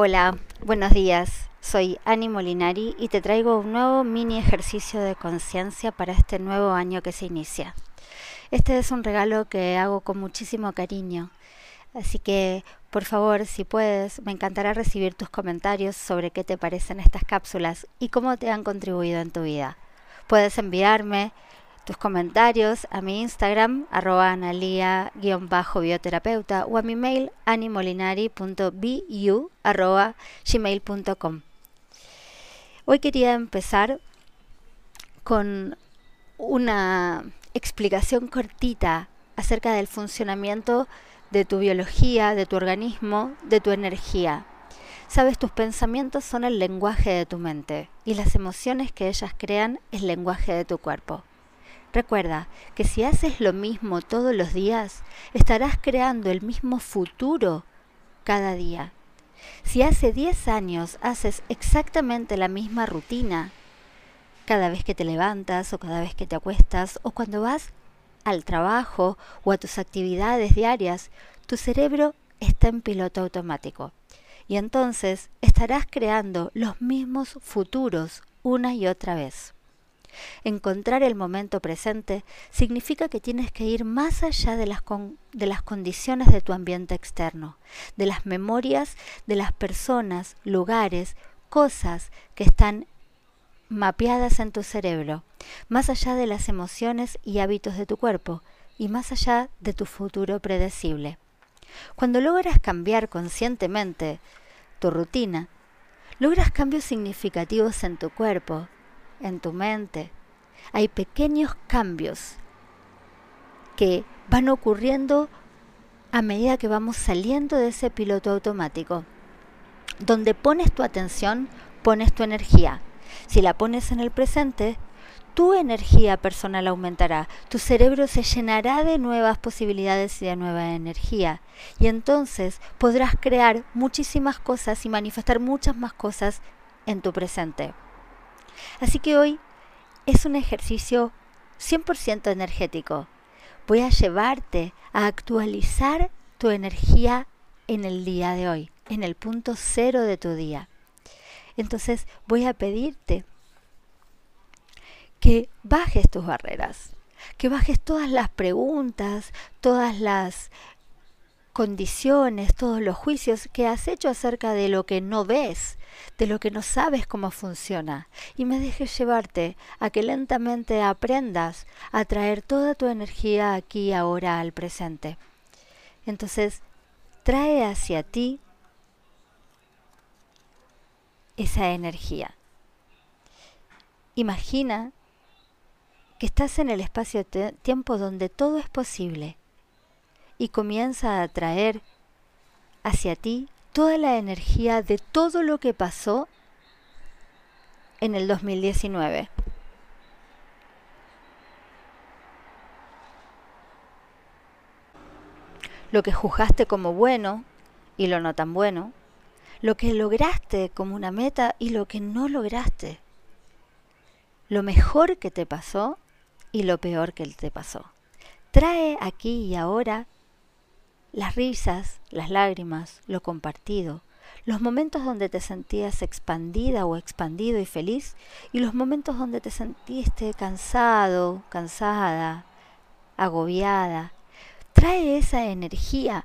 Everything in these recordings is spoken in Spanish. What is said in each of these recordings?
Hola, buenos días. Soy Ani Molinari y te traigo un nuevo mini ejercicio de conciencia para este nuevo año que se inicia. Este es un regalo que hago con muchísimo cariño, así que por favor, si puedes, me encantará recibir tus comentarios sobre qué te parecen estas cápsulas y cómo te han contribuido en tu vida. Puedes enviarme tus comentarios a mi Instagram, arroba analia-bioterapeuta o a mi mail animolinari.bu arroba gmail.com. Hoy quería empezar con una explicación cortita acerca del funcionamiento de tu biología, de tu organismo, de tu energía. Sabes, tus pensamientos son el lenguaje de tu mente y las emociones que ellas crean el lenguaje de tu cuerpo. Recuerda que si haces lo mismo todos los días, estarás creando el mismo futuro cada día. Si hace 10 años haces exactamente la misma rutina, cada vez que te levantas o cada vez que te acuestas o cuando vas al trabajo o a tus actividades diarias, tu cerebro está en piloto automático. Y entonces estarás creando los mismos futuros una y otra vez. Encontrar el momento presente significa que tienes que ir más allá de las, de las condiciones de tu ambiente externo, de las memorias de las personas, lugares, cosas que están mapeadas en tu cerebro, más allá de las emociones y hábitos de tu cuerpo y más allá de tu futuro predecible. Cuando logras cambiar conscientemente tu rutina, logras cambios significativos en tu cuerpo, en tu mente. Hay pequeños cambios que van ocurriendo a medida que vamos saliendo de ese piloto automático. Donde pones tu atención, pones tu energía. Si la pones en el presente, tu energía personal aumentará, tu cerebro se llenará de nuevas posibilidades y de nueva energía. Y entonces podrás crear muchísimas cosas y manifestar muchas más cosas en tu presente. Así que hoy es un ejercicio 100% energético. Voy a llevarte a actualizar tu energía en el día de hoy, en el punto cero de tu día. Entonces voy a pedirte que bajes tus barreras, que bajes todas las preguntas, todas las condiciones, todos los juicios que has hecho acerca de lo que no ves, de lo que no sabes cómo funciona, y me dejes llevarte a que lentamente aprendas a traer toda tu energía aquí ahora al presente. Entonces, trae hacia ti esa energía. Imagina que estás en el espacio-tiempo donde todo es posible y comienza a atraer hacia ti toda la energía de todo lo que pasó en el 2019. Lo que juzgaste como bueno y lo no tan bueno, lo que lograste como una meta y lo que no lograste, lo mejor que te pasó y lo peor que te pasó. Trae aquí y ahora las risas, las lágrimas, lo compartido, los momentos donde te sentías expandida o expandido y feliz y los momentos donde te sentiste cansado, cansada, agobiada. Trae esa energía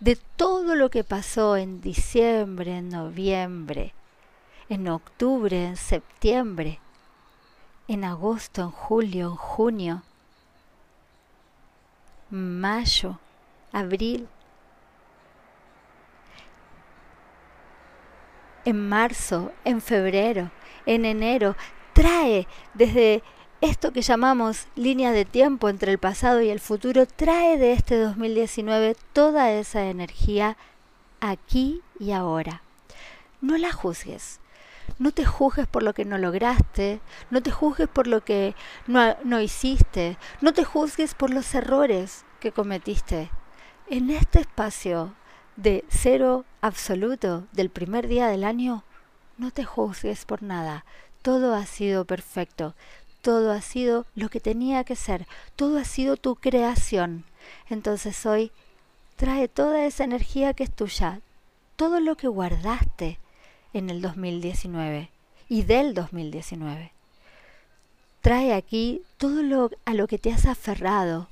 de todo lo que pasó en diciembre, en noviembre, en octubre, en septiembre, en agosto, en julio, en junio, mayo, abril, en marzo, en febrero, en enero, trae desde esto que llamamos línea de tiempo entre el pasado y el futuro, trae de este 2019 toda esa energía aquí y ahora. No la juzgues. No te juzgues por lo que no lograste, no te juzgues por lo que no, no hiciste, no te juzgues por los errores que cometiste en este espacio de cero absoluto del primer día del año, no te juzgues por nada. Todo ha sido perfecto. Todo ha sido lo que tenía que ser. Todo ha sido tu creación. Entonces hoy trae toda esa energía que es tuya. todo lo que guardaste en el 2019 y del 2019. Trae aquí todo lo a lo que te has aferrado,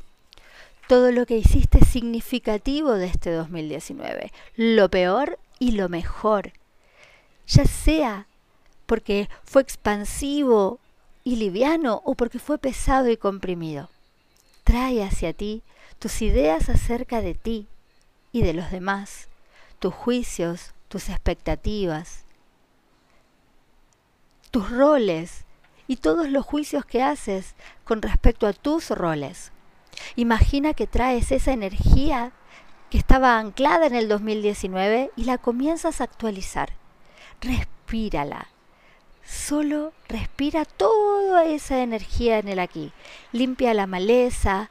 todo lo que hiciste significativo de este 2019, lo peor y lo mejor, ya sea porque fue expansivo y liviano o porque fue pesado y comprimido. Trae hacia ti tus ideas acerca de ti y de los demás, tus juicios, tus expectativas, tus roles y todos los juicios que haces con respecto a tus roles. Imagina que traes esa energía que estaba anclada en el 2019 y la comienzas a actualizar. Respírala. Solo respira toda esa energía en el aquí. Limpia la maleza,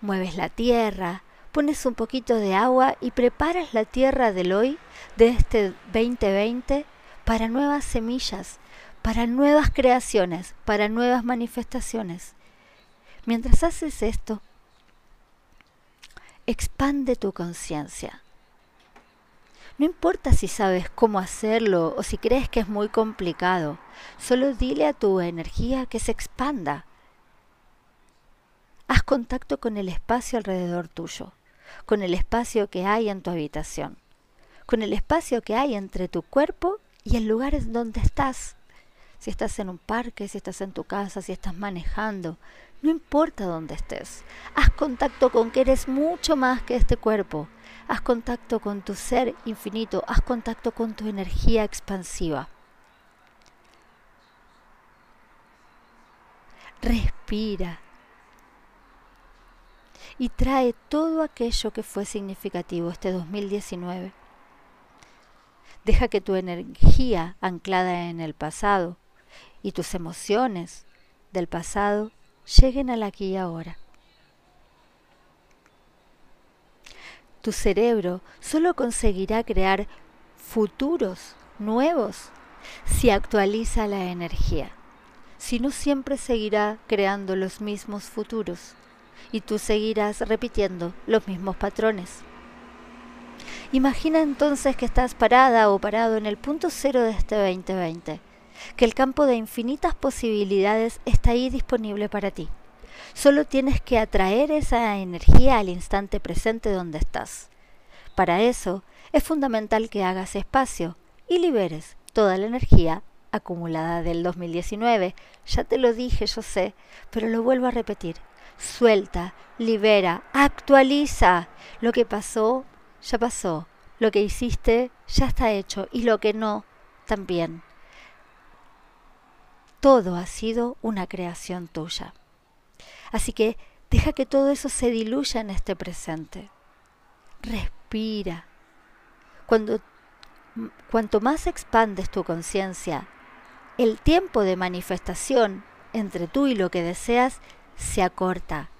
mueves la tierra, pones un poquito de agua y preparas la tierra del hoy, de este 2020, para nuevas semillas, para nuevas creaciones, para nuevas manifestaciones. Mientras haces esto, expande tu conciencia. No importa si sabes cómo hacerlo o si crees que es muy complicado, solo dile a tu energía que se expanda. Haz contacto con el espacio alrededor tuyo, con el espacio que hay en tu habitación, con el espacio que hay entre tu cuerpo y el lugar en donde estás. Si estás en un parque, si estás en tu casa, si estás manejando, no importa dónde estés, haz contacto con que eres mucho más que este cuerpo. Haz contacto con tu ser infinito, haz contacto con tu energía expansiva. Respira y trae todo aquello que fue significativo este 2019. Deja que tu energía anclada en el pasado y tus emociones del pasado lleguen al aquí y ahora. Tu cerebro solo conseguirá crear futuros nuevos si actualiza la energía. Si no siempre seguirá creando los mismos futuros y tú seguirás repitiendo los mismos patrones. Imagina entonces que estás parada o parado en el punto cero de este 2020 que el campo de infinitas posibilidades está ahí disponible para ti. Solo tienes que atraer esa energía al instante presente donde estás. Para eso es fundamental que hagas espacio y liberes toda la energía acumulada del 2019. Ya te lo dije, yo sé, pero lo vuelvo a repetir. Suelta, libera, actualiza. Lo que pasó, ya pasó. Lo que hiciste, ya está hecho. Y lo que no, también todo ha sido una creación tuya. Así que deja que todo eso se diluya en este presente. Respira. Cuando, cuanto más expandes tu conciencia, el tiempo de manifestación entre tú y lo que deseas se acorta.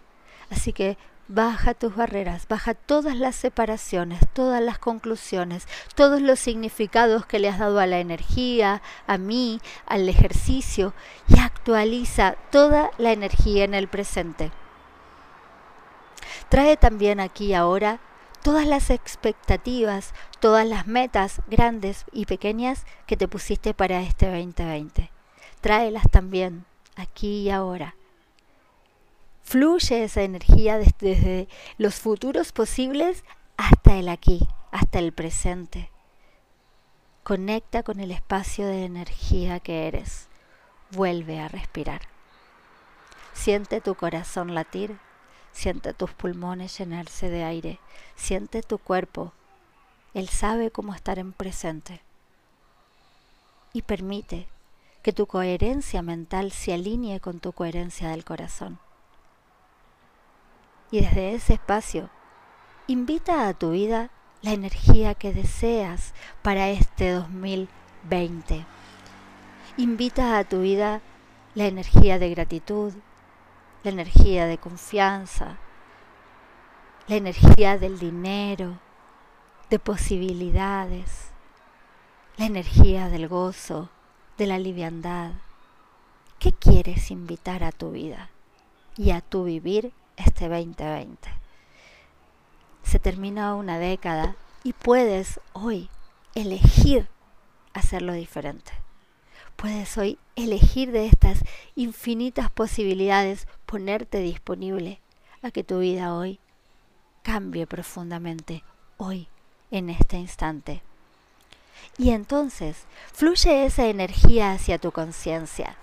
Así que Baja tus barreras, baja todas las separaciones, todas las conclusiones, todos los significados que le has dado a la energía, a mí, al ejercicio y actualiza toda la energía en el presente. Trae también aquí ahora todas las expectativas, todas las metas grandes y pequeñas que te pusiste para este 2020. Tráelas también aquí y ahora. Fluye esa energía desde, los futuros posibles hasta el aquí, hasta el presente. Conecta con el espacio de energía que eres. Vuelve a respirar. Siente tu corazón latir, siente tus pulmones llenarse de aire, siente tu cuerpo. Él sabe cómo estar en presente. Y permite que tu coherencia mental se alinee con tu coherencia del corazón. Y desde ese espacio, invita a tu vida la energía que deseas para este 2020. Invita a tu vida la energía de gratitud, la energía de confianza, la energía del dinero, de posibilidades, la energía del gozo, de la liviandad. ¿Qué quieres invitar a tu vida y a tu vivir este 2020. Se termina una década y puedes hoy elegir hacerlo diferente. Puedes hoy elegir de estas infinitas posibilidades ponerte disponible a que tu vida hoy cambie profundamente, hoy, en este instante. Y entonces fluye esa energía hacia tu conciencia.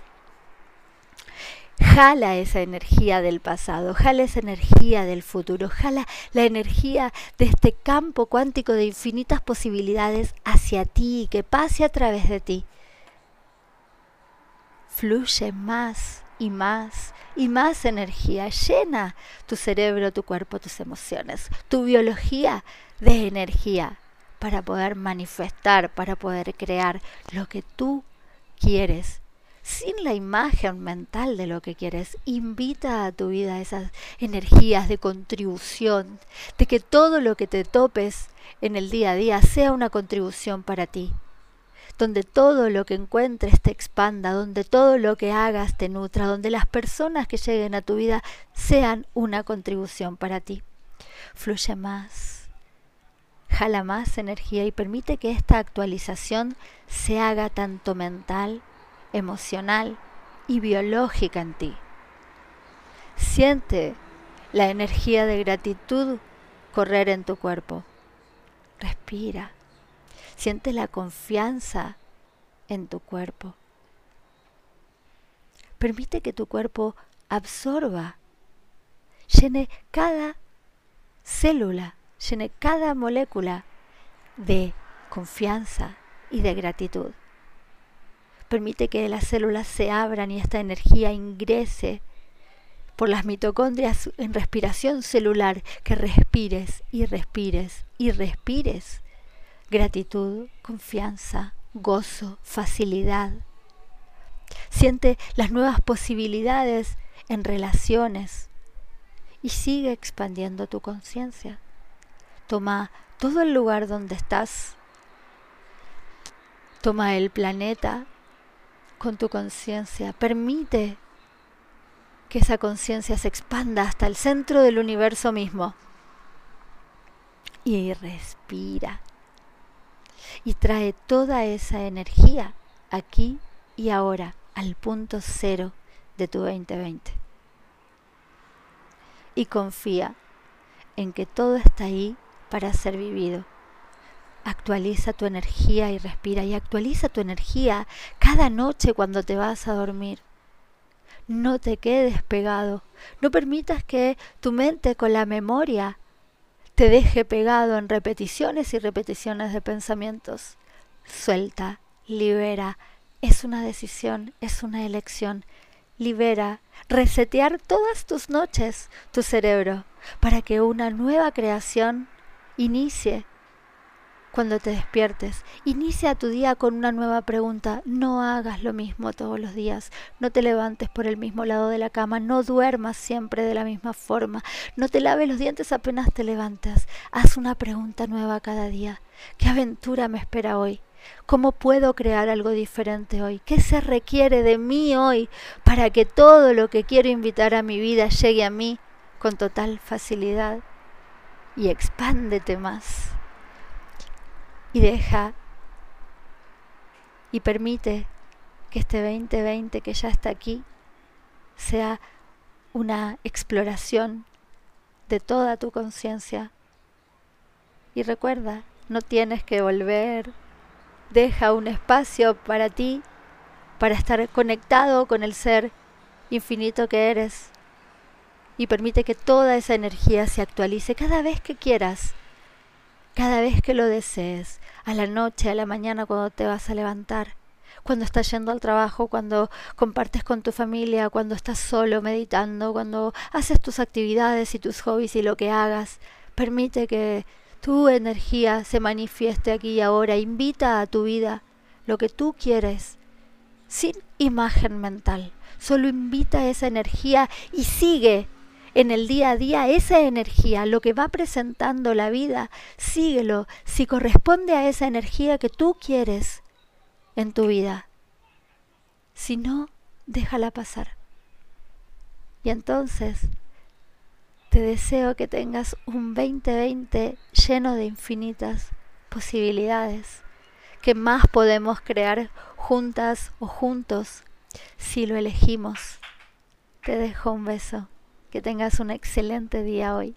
Jala esa energía del pasado, jala esa energía del futuro, jala la energía de este campo cuántico de infinitas posibilidades hacia ti, que pase a través de ti. Fluye más y más y más energía, llena tu cerebro, tu cuerpo, tus emociones, tu biología de energía para poder manifestar, para poder crear lo que tú quieres sin la imagen mental de lo que quieres. Invita a tu vida esas energías de contribución, de que todo lo que te topes en el día a día sea una contribución para ti, donde todo lo que encuentres te expanda, donde todo lo que hagas te nutra, donde las personas que lleguen a tu vida sean una contribución para ti. Fluye más, jala más energía y permite que esta actualización se haga tanto mental, emocional y biológica en ti. Siente la energía de gratitud correr en tu cuerpo. Respira. Siente la confianza en tu cuerpo. Permite que tu cuerpo absorba, llene cada célula llene cada molécula de confianza y de gratitud. Permite que las células se abran y esta energía ingrese por las mitocondrias en respiración celular, que respires y respires y respires gratitud, confianza, gozo, facilidad. Siente las nuevas posibilidades en relaciones y sigue expandiendo tu conciencia. Toma todo el lugar donde estás. Toma el planeta con tu conciencia. Permite que esa conciencia se expanda hasta el centro del universo mismo. Y respira. Y trae toda esa energía aquí y ahora al punto cero de tu 2020. Y confía en que todo está ahí para ser vivido. Actualiza tu energía y respira y actualiza tu energía cada noche cuando te vas a dormir. No te quedes pegado. No permitas que tu mente con la memoria te deje pegado en repeticiones y repeticiones de pensamientos. Suelta, libera. Es una decisión, es una elección. Libera, resetear todas tus noches tu cerebro para que una nueva creación Inicie cuando te despiertes. Inicia tu día con una nueva pregunta. No hagas lo mismo todos los días. No te levantes por el mismo lado de la cama. No duermas siempre de la misma forma. No te laves los dientes apenas te levantas. Haz una pregunta nueva cada día. ¿Qué aventura me espera hoy? ¿Cómo puedo crear algo diferente hoy? ¿Qué se requiere de mí hoy para que todo lo que quiero invitar a mi vida llegue a mí con total facilidad? y expándete más. Y deja y permite que este 2020 que ya está aquí sea una exploración de toda tu conciencia. Y recuerda, no tienes que volver. Deja un espacio para ti, para estar conectado con el ser infinito que eres y permite que toda esa energía se actualice cada vez que quieras, cada vez que lo desees, a la noche, a la mañana cuando te vas a levantar, cuando estás yendo al trabajo, cuando compartes con tu familia, cuando estás solo meditando, cuando haces tus actividades y tus hobbies y lo que hagas. Permite que tu energía se manifieste aquí y ahora. Invita a tu vida lo que tú quieres, sin imagen mental. Solo invita esa energía y sigue en el día a día esa energía, lo que va presentando la vida, síguelo si corresponde a esa energía que tú quieres en tu vida. Si no, déjala pasar. Y entonces te deseo que tengas un 2020 lleno de infinitas posibilidades, que más podemos crear juntas o juntos si lo elegimos. Te dejo un beso. Que tengas un excelente día hoy.